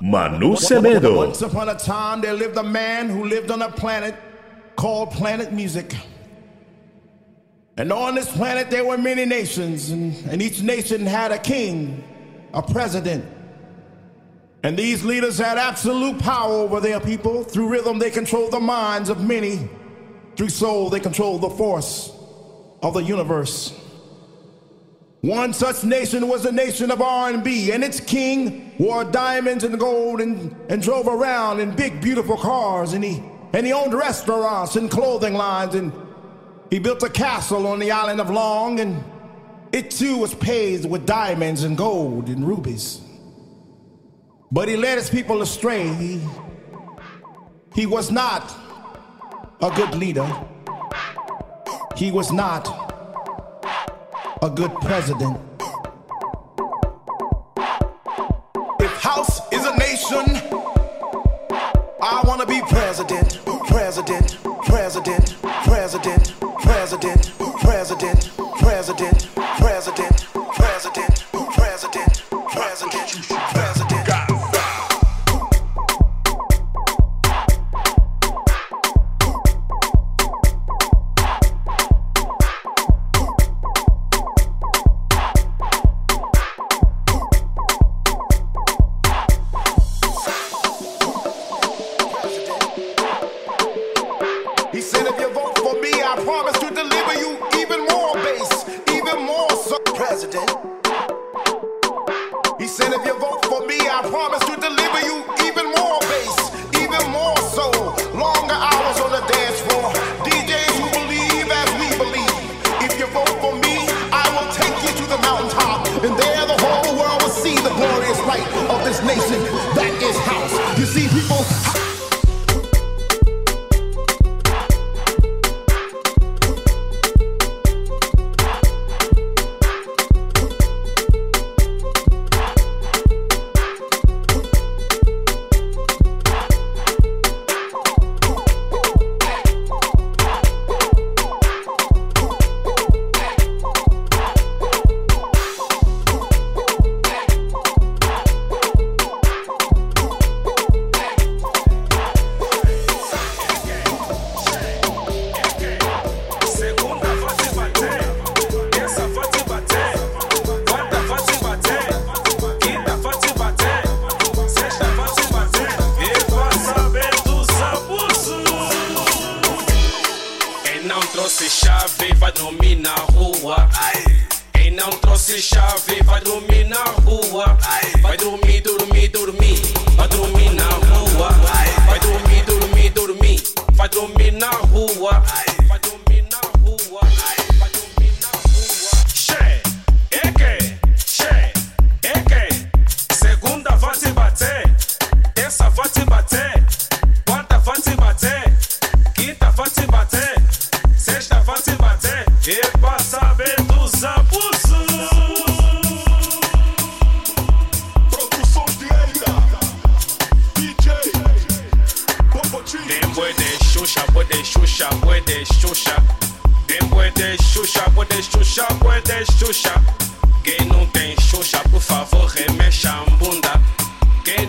Manu Semedo. Once upon a time, there lived a man who lived on a planet called Planet Music. And on this planet, there were many nations, and, and each nation had a king, a president. And these leaders had absolute power over their people. Through rhythm, they controlled the minds of many. Through soul, they controlled the force of the universe. One such nation was the nation of R&B, and its king wore diamonds and gold and, and drove around in big, beautiful cars, and he, and he owned restaurants and clothing lines, and he built a castle on the island of Long, and it too was paved with diamonds and gold and rubies. But he led his people astray. He, he was not a good leader. He was not a good president. If house is a nation, I want to be president, president,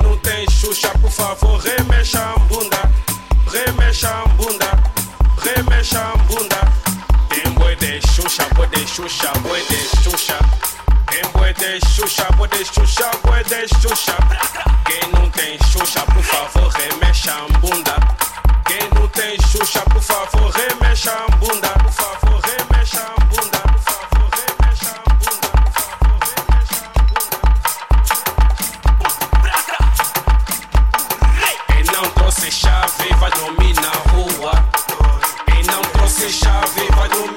não tem Xuxa, por favor, remexa a bunda. Remexa a bunda, remexa a bunda. Dem boy de Xuxa, boy de Xuxa, boy de Xuxa. Dem boy de Xuxa, boy de Xuxa, boy de Xuxa. Quem não tem Xuxa, por favor, remexa a bunda. Quem não tem Xuxa, por favor, remexa a bunda. Por favor, remexa a bunda. Chave vai rua. Quem não trouxe chave vai dormir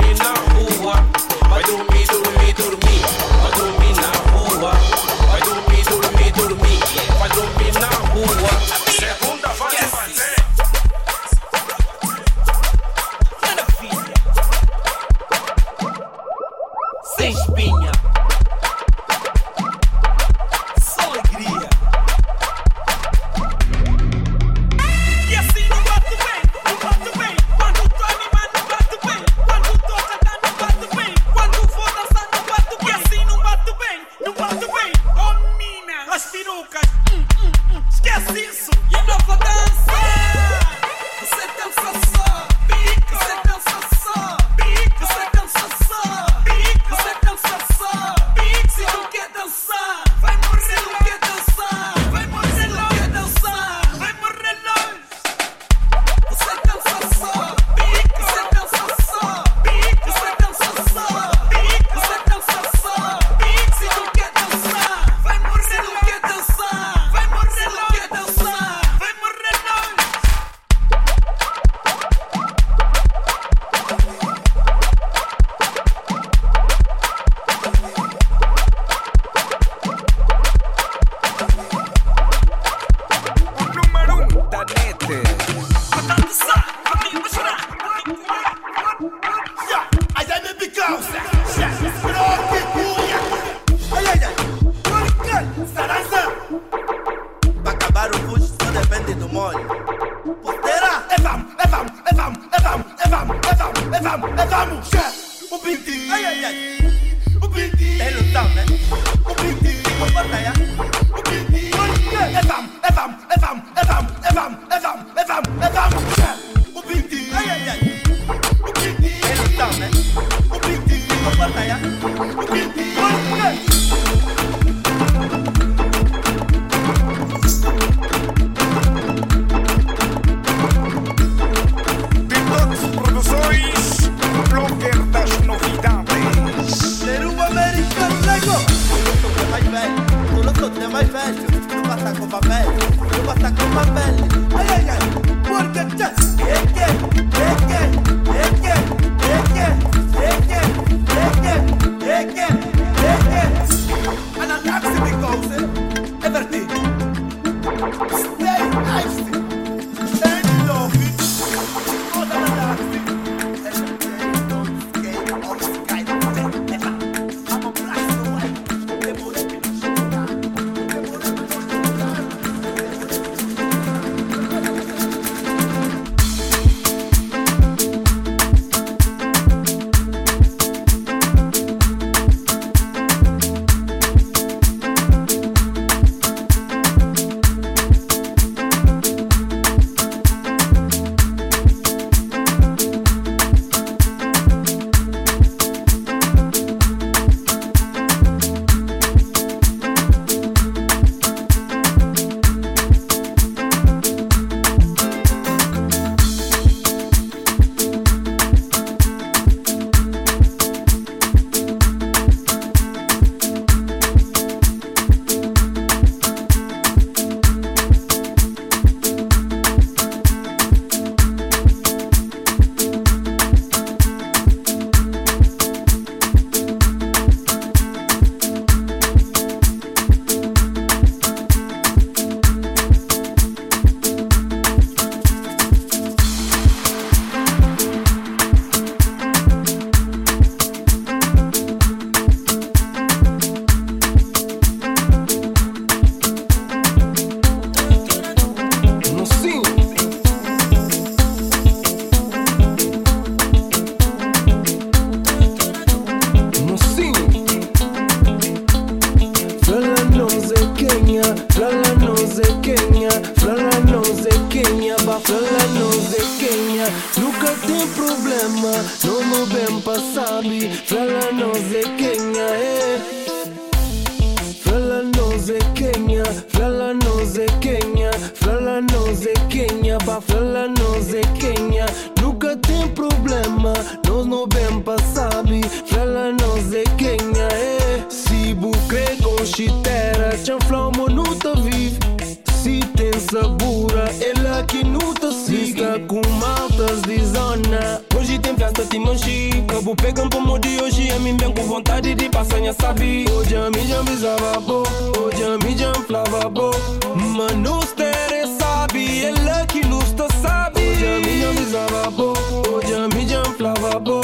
Meu bupê campo mude hoje é mim bem com vontade de passar minha sabe. Hoje a minha visava bo, hoje a minha flava bo. Mano, stere sabe, ela que nos tá sabe. Hoje a minha visava bo, hoje a minha flava bo.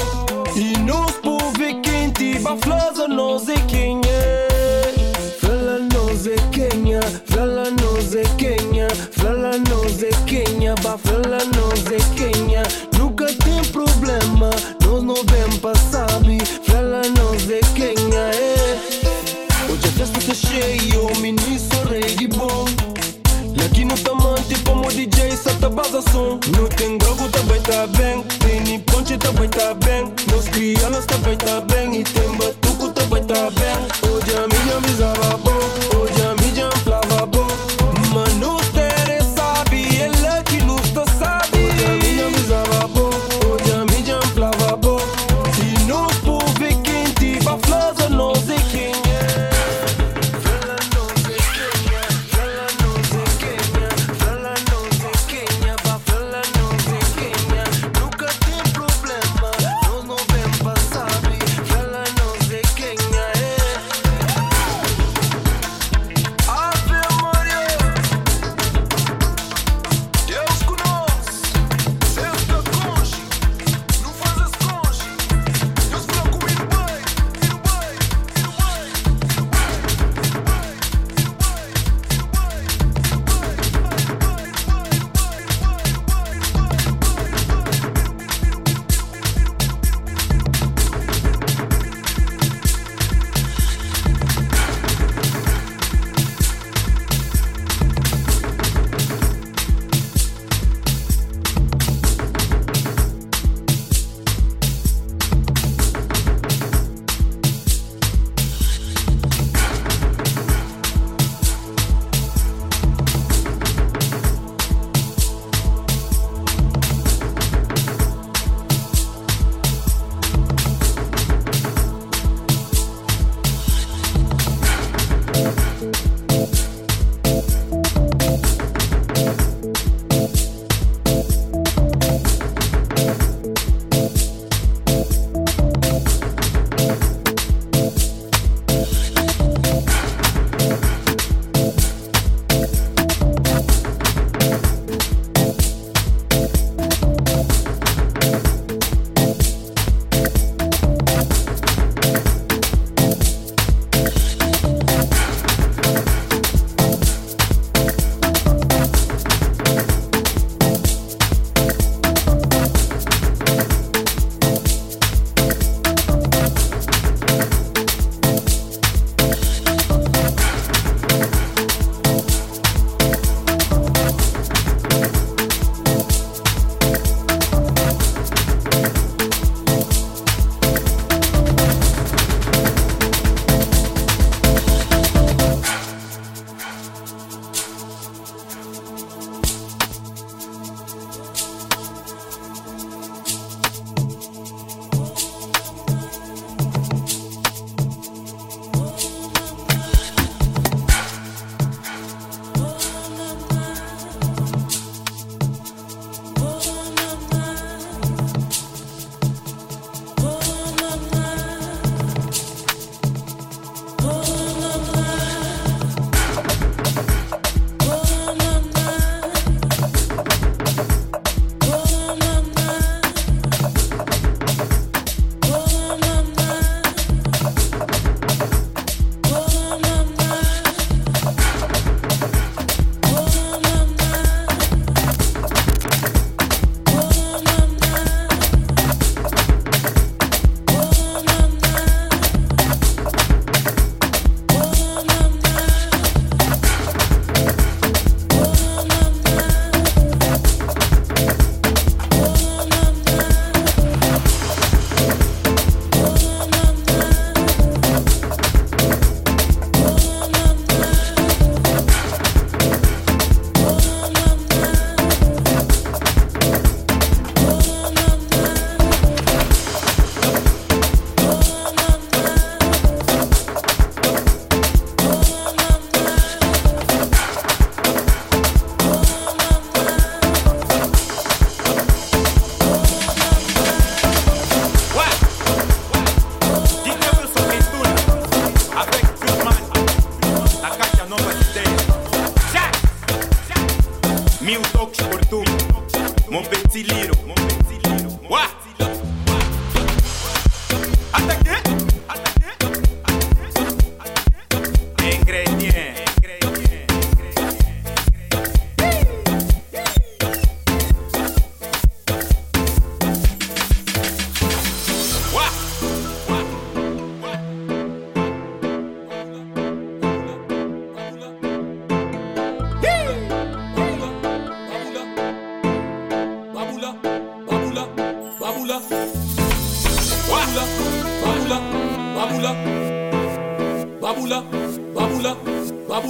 E nos povo quente, baflaza nos e quenha Fala nos e quenha, fala nos e quenha Fala nos e quenha, bafala nos e со сон Но тен грогу та бајта бен Тени пончета бајта табен, Но скријаност та бајта бен.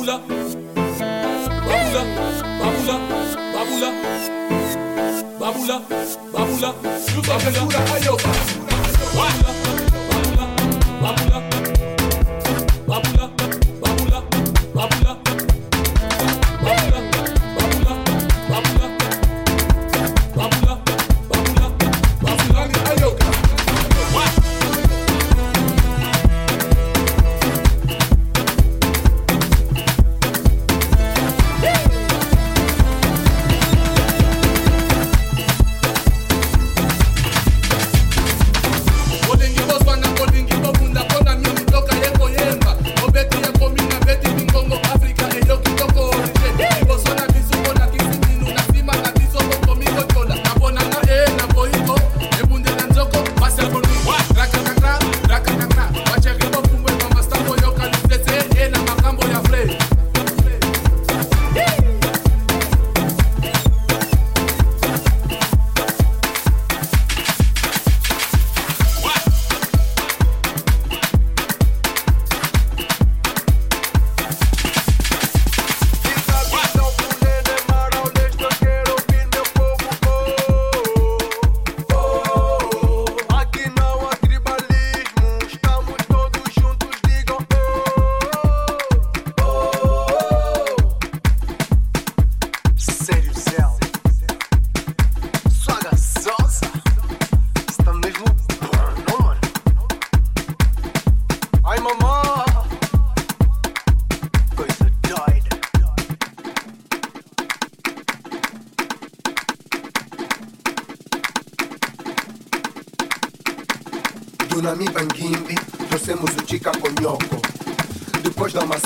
Babula, babula, babula, babula, babula, babula.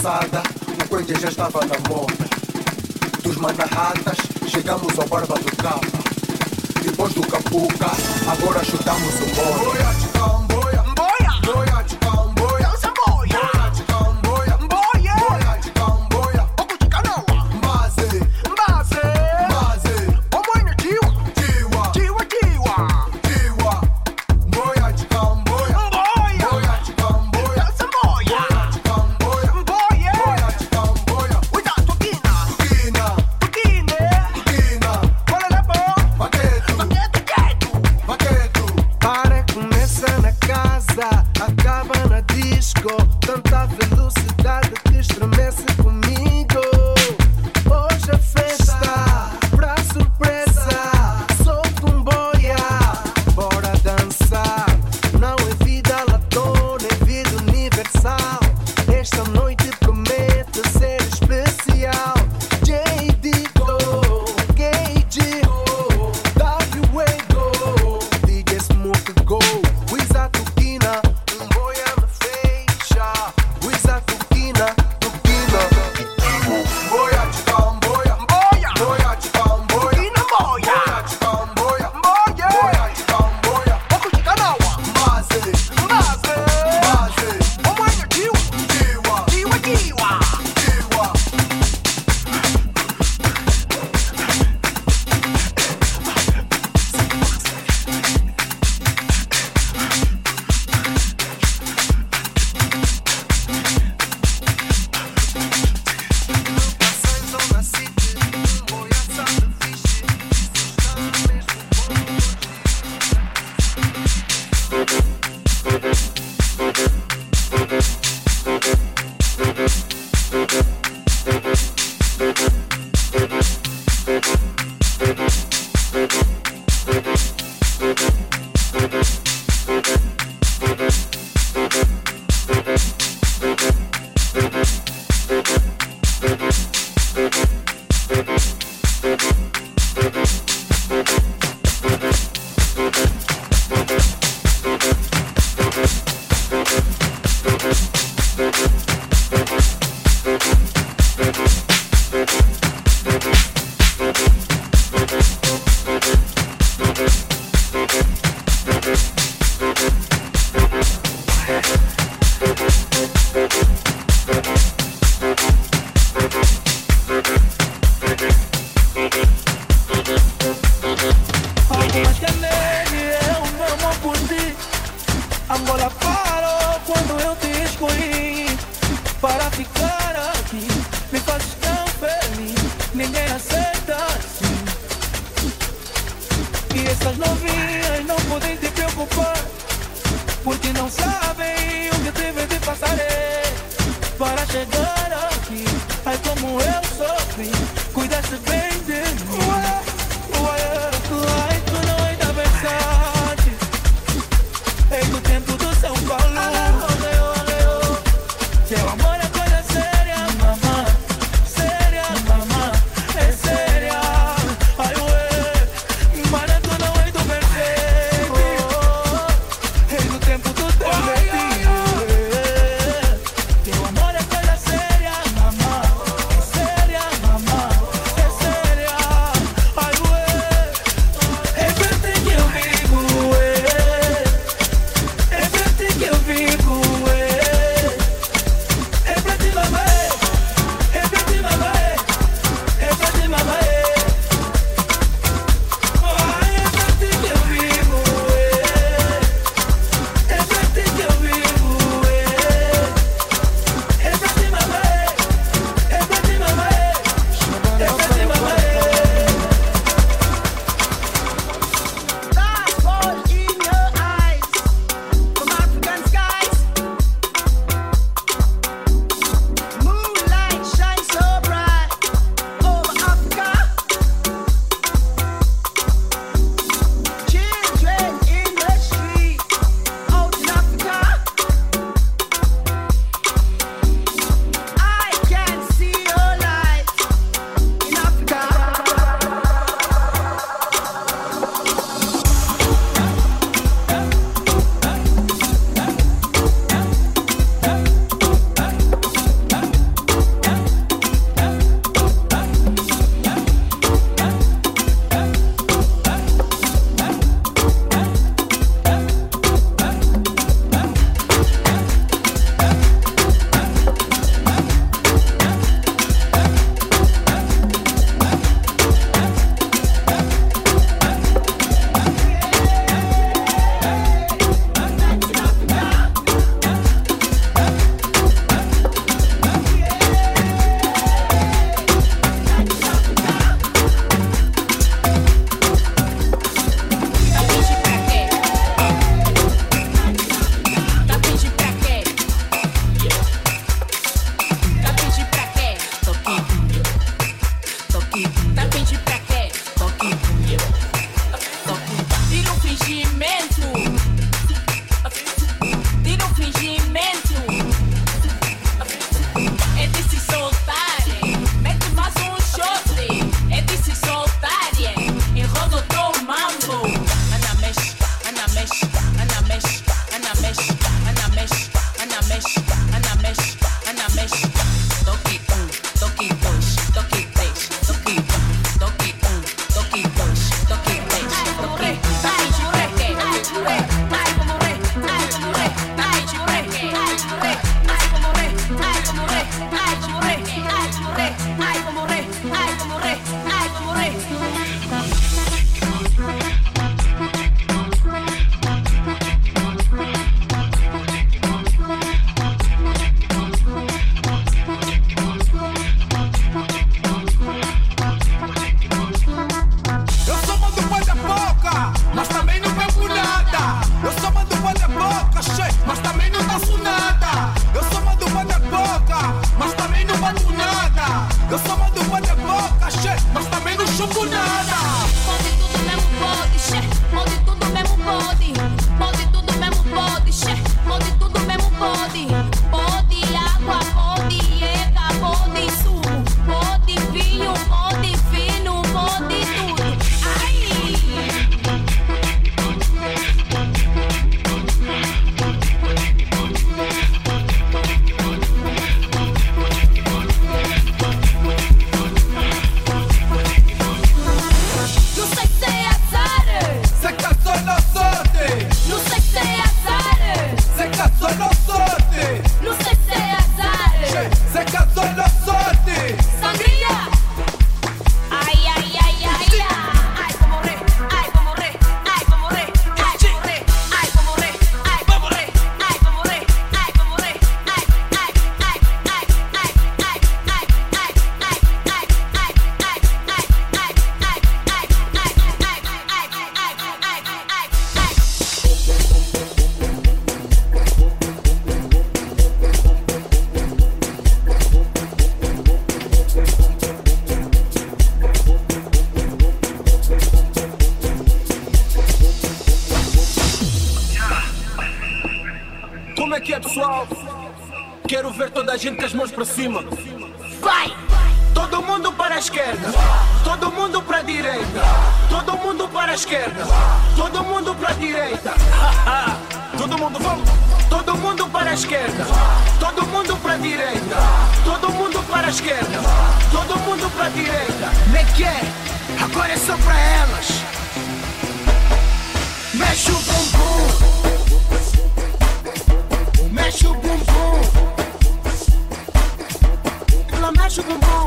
passada, o coelho já estava na moda. Dos Manahatas, chegamos ao Barba do Capa. Depois do Capuca, agora chutamos o bolo.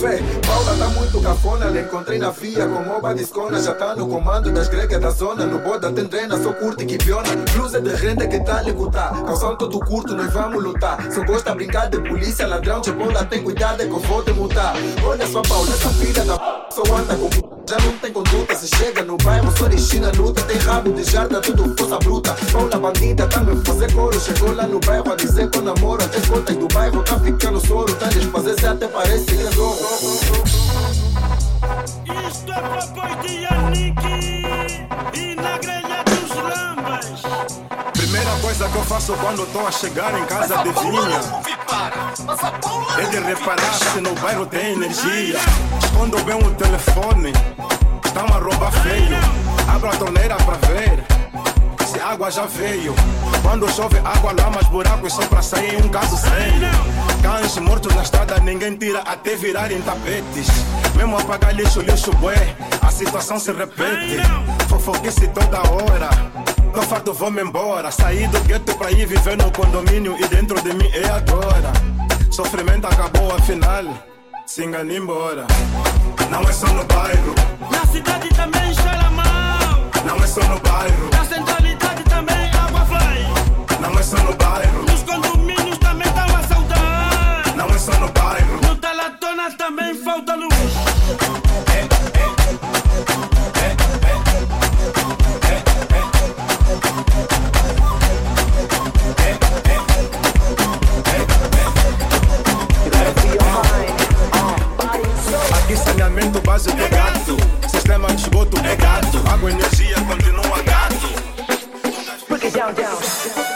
Fé, Paula tá muito cafona. Lhe encontrei na via com moba discona. Já tá no comando das gregas da zona. No boda tem drena, só curte que piona. Blusa de renda que tá lhe cutar. Calção todo curto, nós vamos lutar. Só gosta brincar de polícia, ladrão de bola. Tem cuidado que eu vou te mutar. Olha só, Paula, essa filha da p... só anda com. Já não tem conduta, se chega no bairro, só de China luta. Tem rabo de jarda, tudo força bruta. Paula bandida, tá me fazer coro. Chegou lá no bairro a dizer que eu namoro. Até contas do bairro, tá ficando soro. Tá desfazer se até parece que é zorro. Isto é papai de Yannick e na grelha dos lambas. Primeira coisa que eu faço quando tô a chegar em casa de vinha é de reparar se no bairro tem energia. Quando bem o telefone, tá uma roupa feio. Abro a torneira pra ver se a água já veio. Quando chove água, lamas, buracos só pra sair um caso sério. Cães mortos na estrada, ninguém tira até virarem tapetes. Mesmo apagar lixo, lixo bué, a situação se repete. Fofoquice toda hora. Farto, vou-me embora. Saí do gueto pra ir viver no condomínio e dentro de mim é agora. Sofrimento acabou, afinal, se engane embora. Não é só no bairro, Na cidade também cheira mal. não é só no bairro, Na centralidade também água vai. não é só no bairro, Nos condomínios também estão a saudar. não é só no bairro. No Telatona também falta luz. Saneamento básico é gato, sistema de esgoto é gato, água, energia continua gato. It's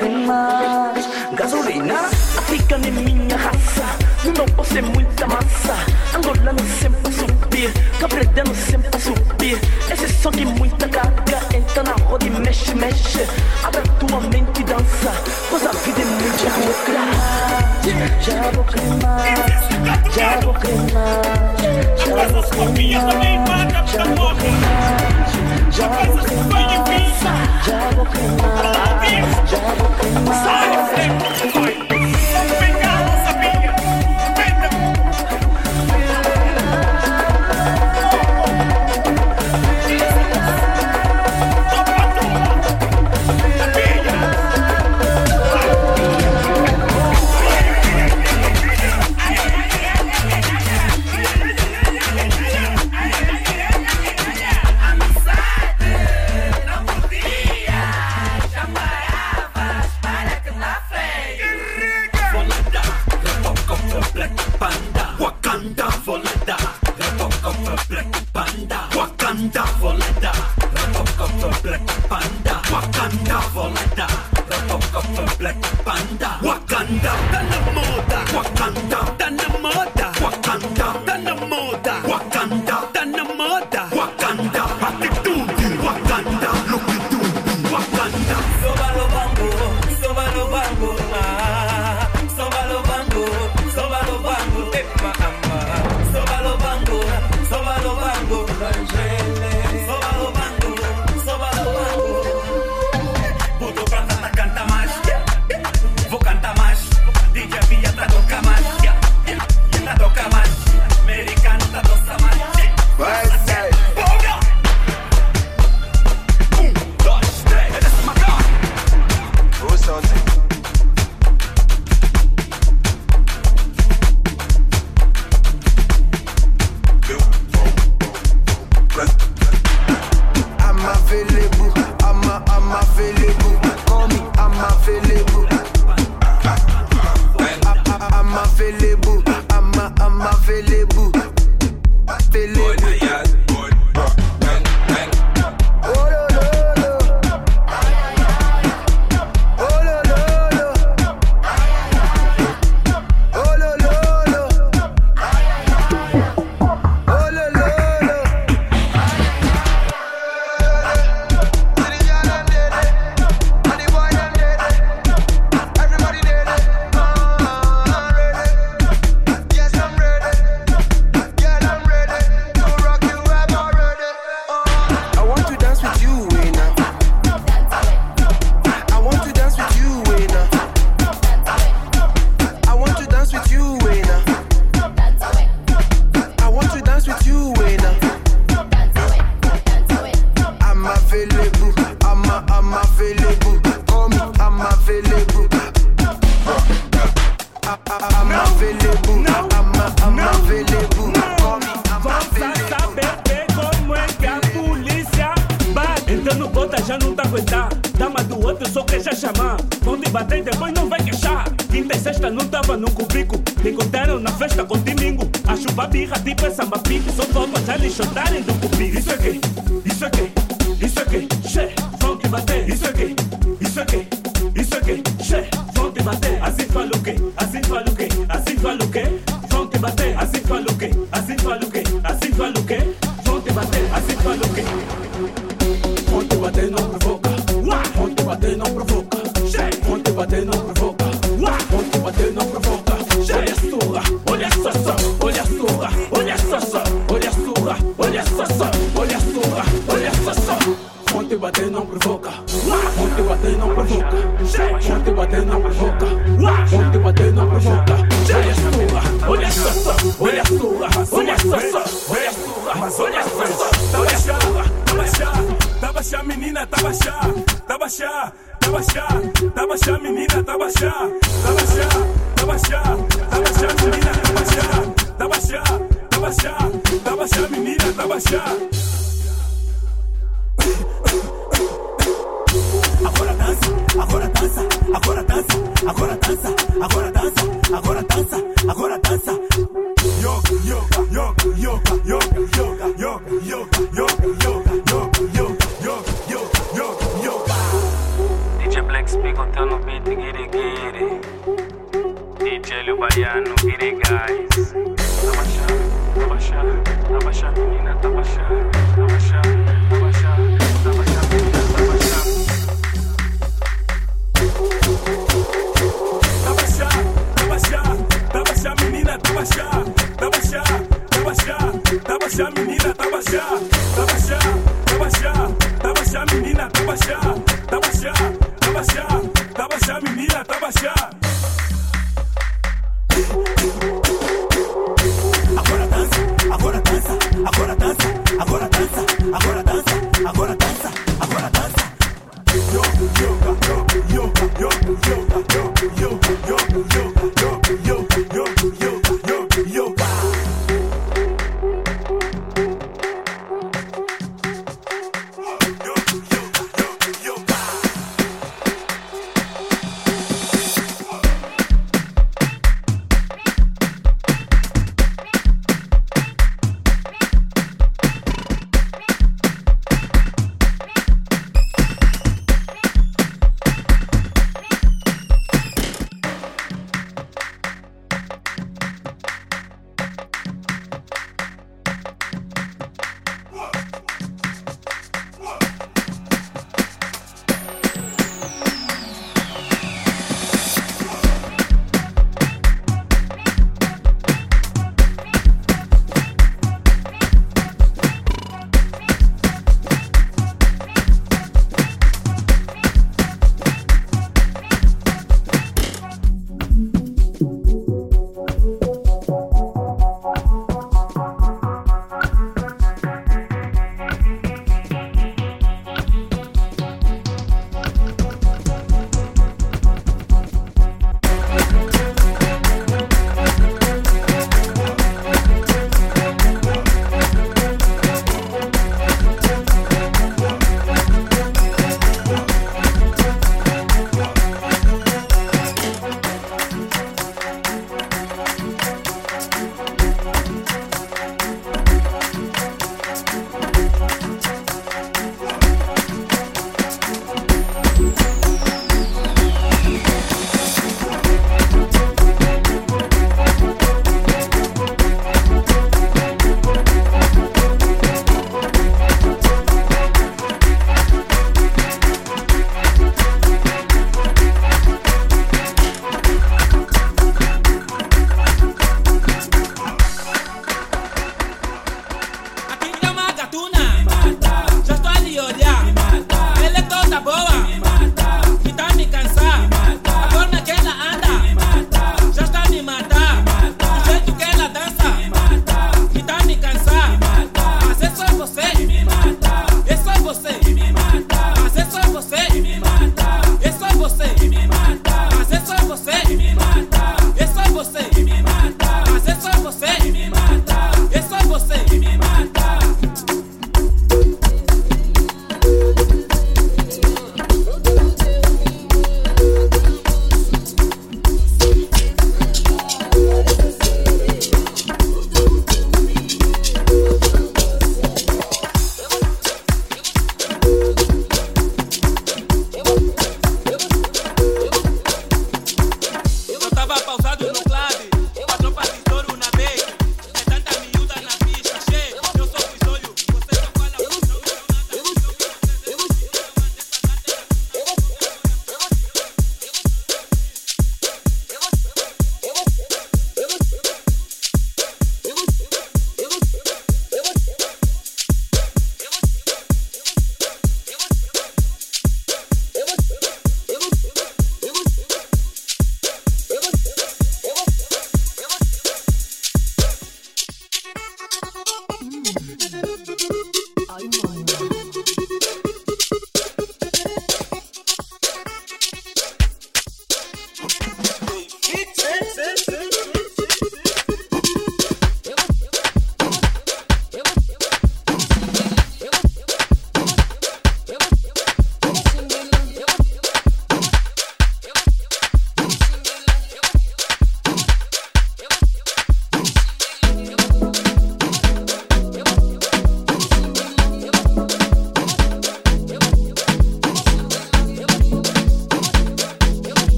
queimadas Gasolina africano nem é minha raça. Não posso ser muita massa. Angolano sempre a subir. Cabredano sempre a subir. Esse som que muita caga Entra na roda e mexe, mexe. Abre a tua mente e dança Pois a vida é muito Já vou queimar Já vou queimar Já vou queimar Já vou Já vou Jago Prima, Jago Prima, baixar, tá baixar tá menina, tá baixar, tá baixar, tá baixar.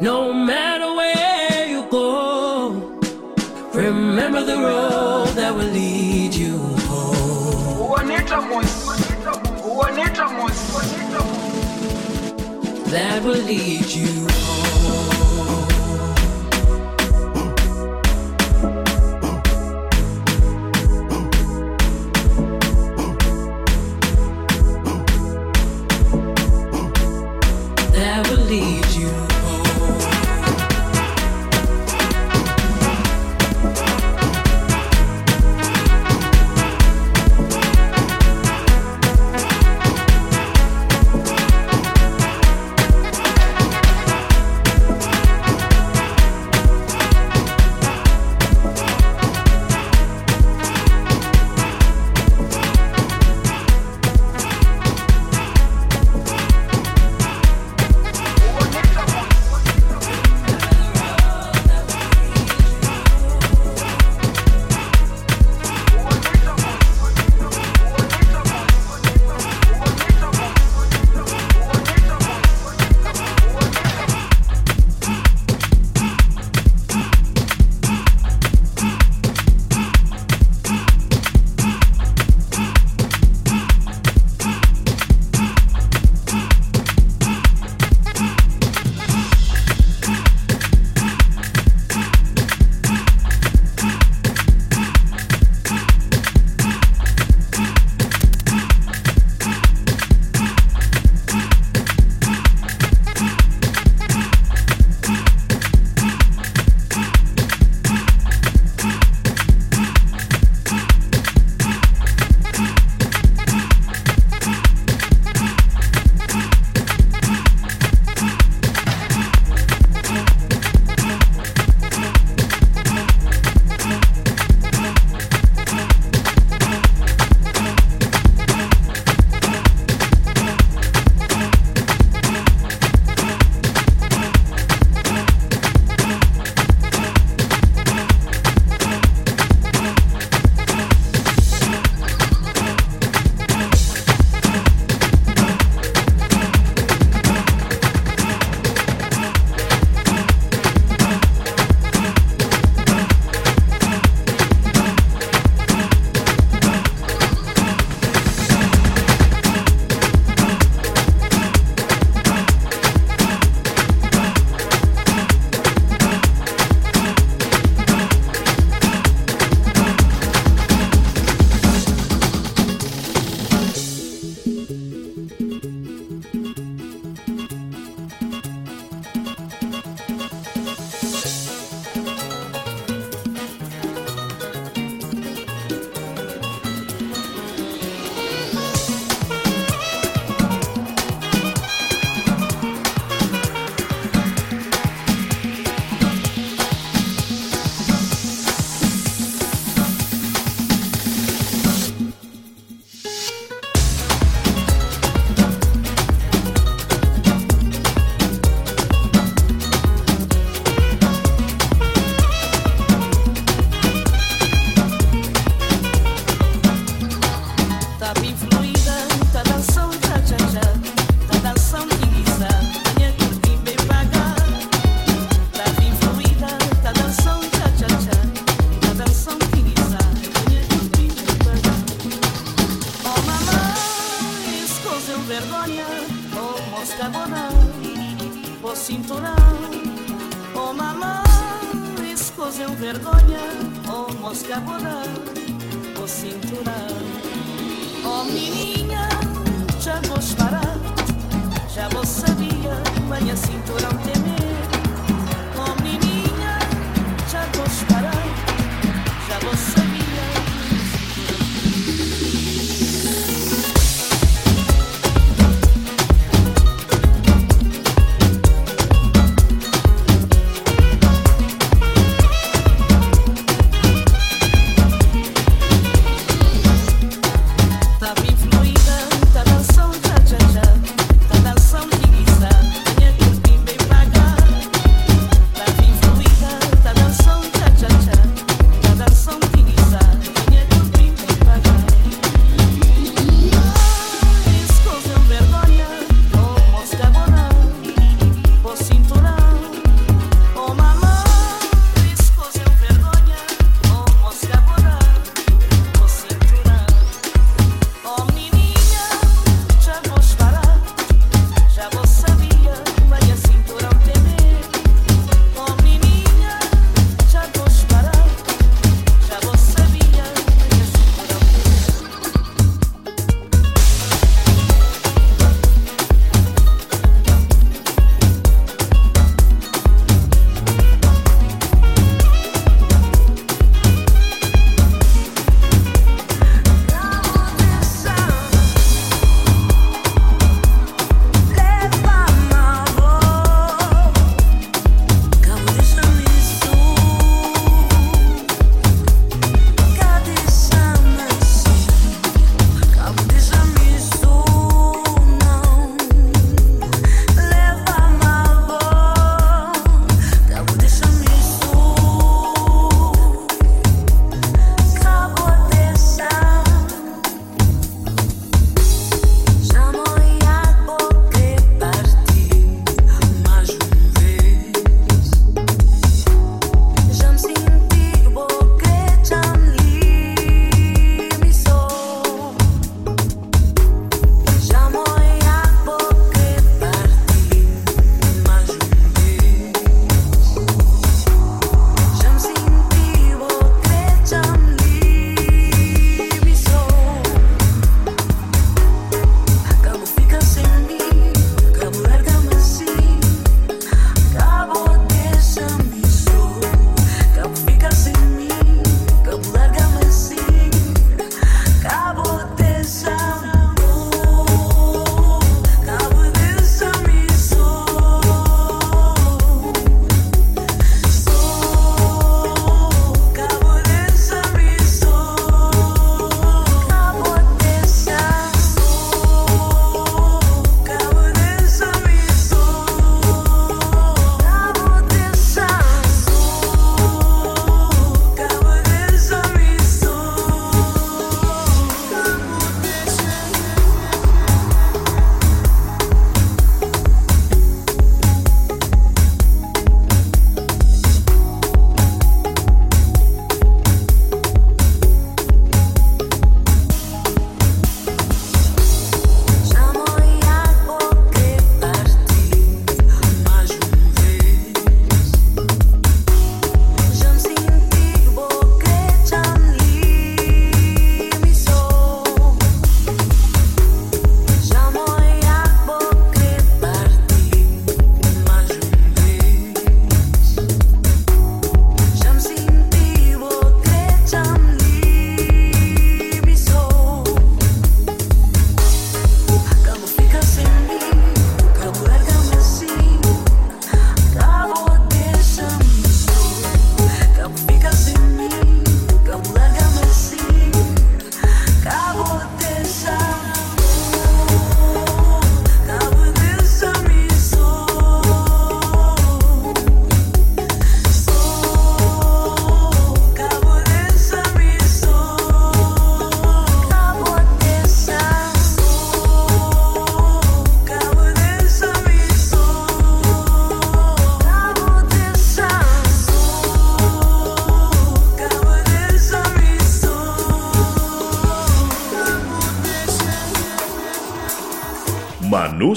No matter where you go, remember the road that will lead you home. That will lead you home.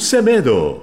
Semedo.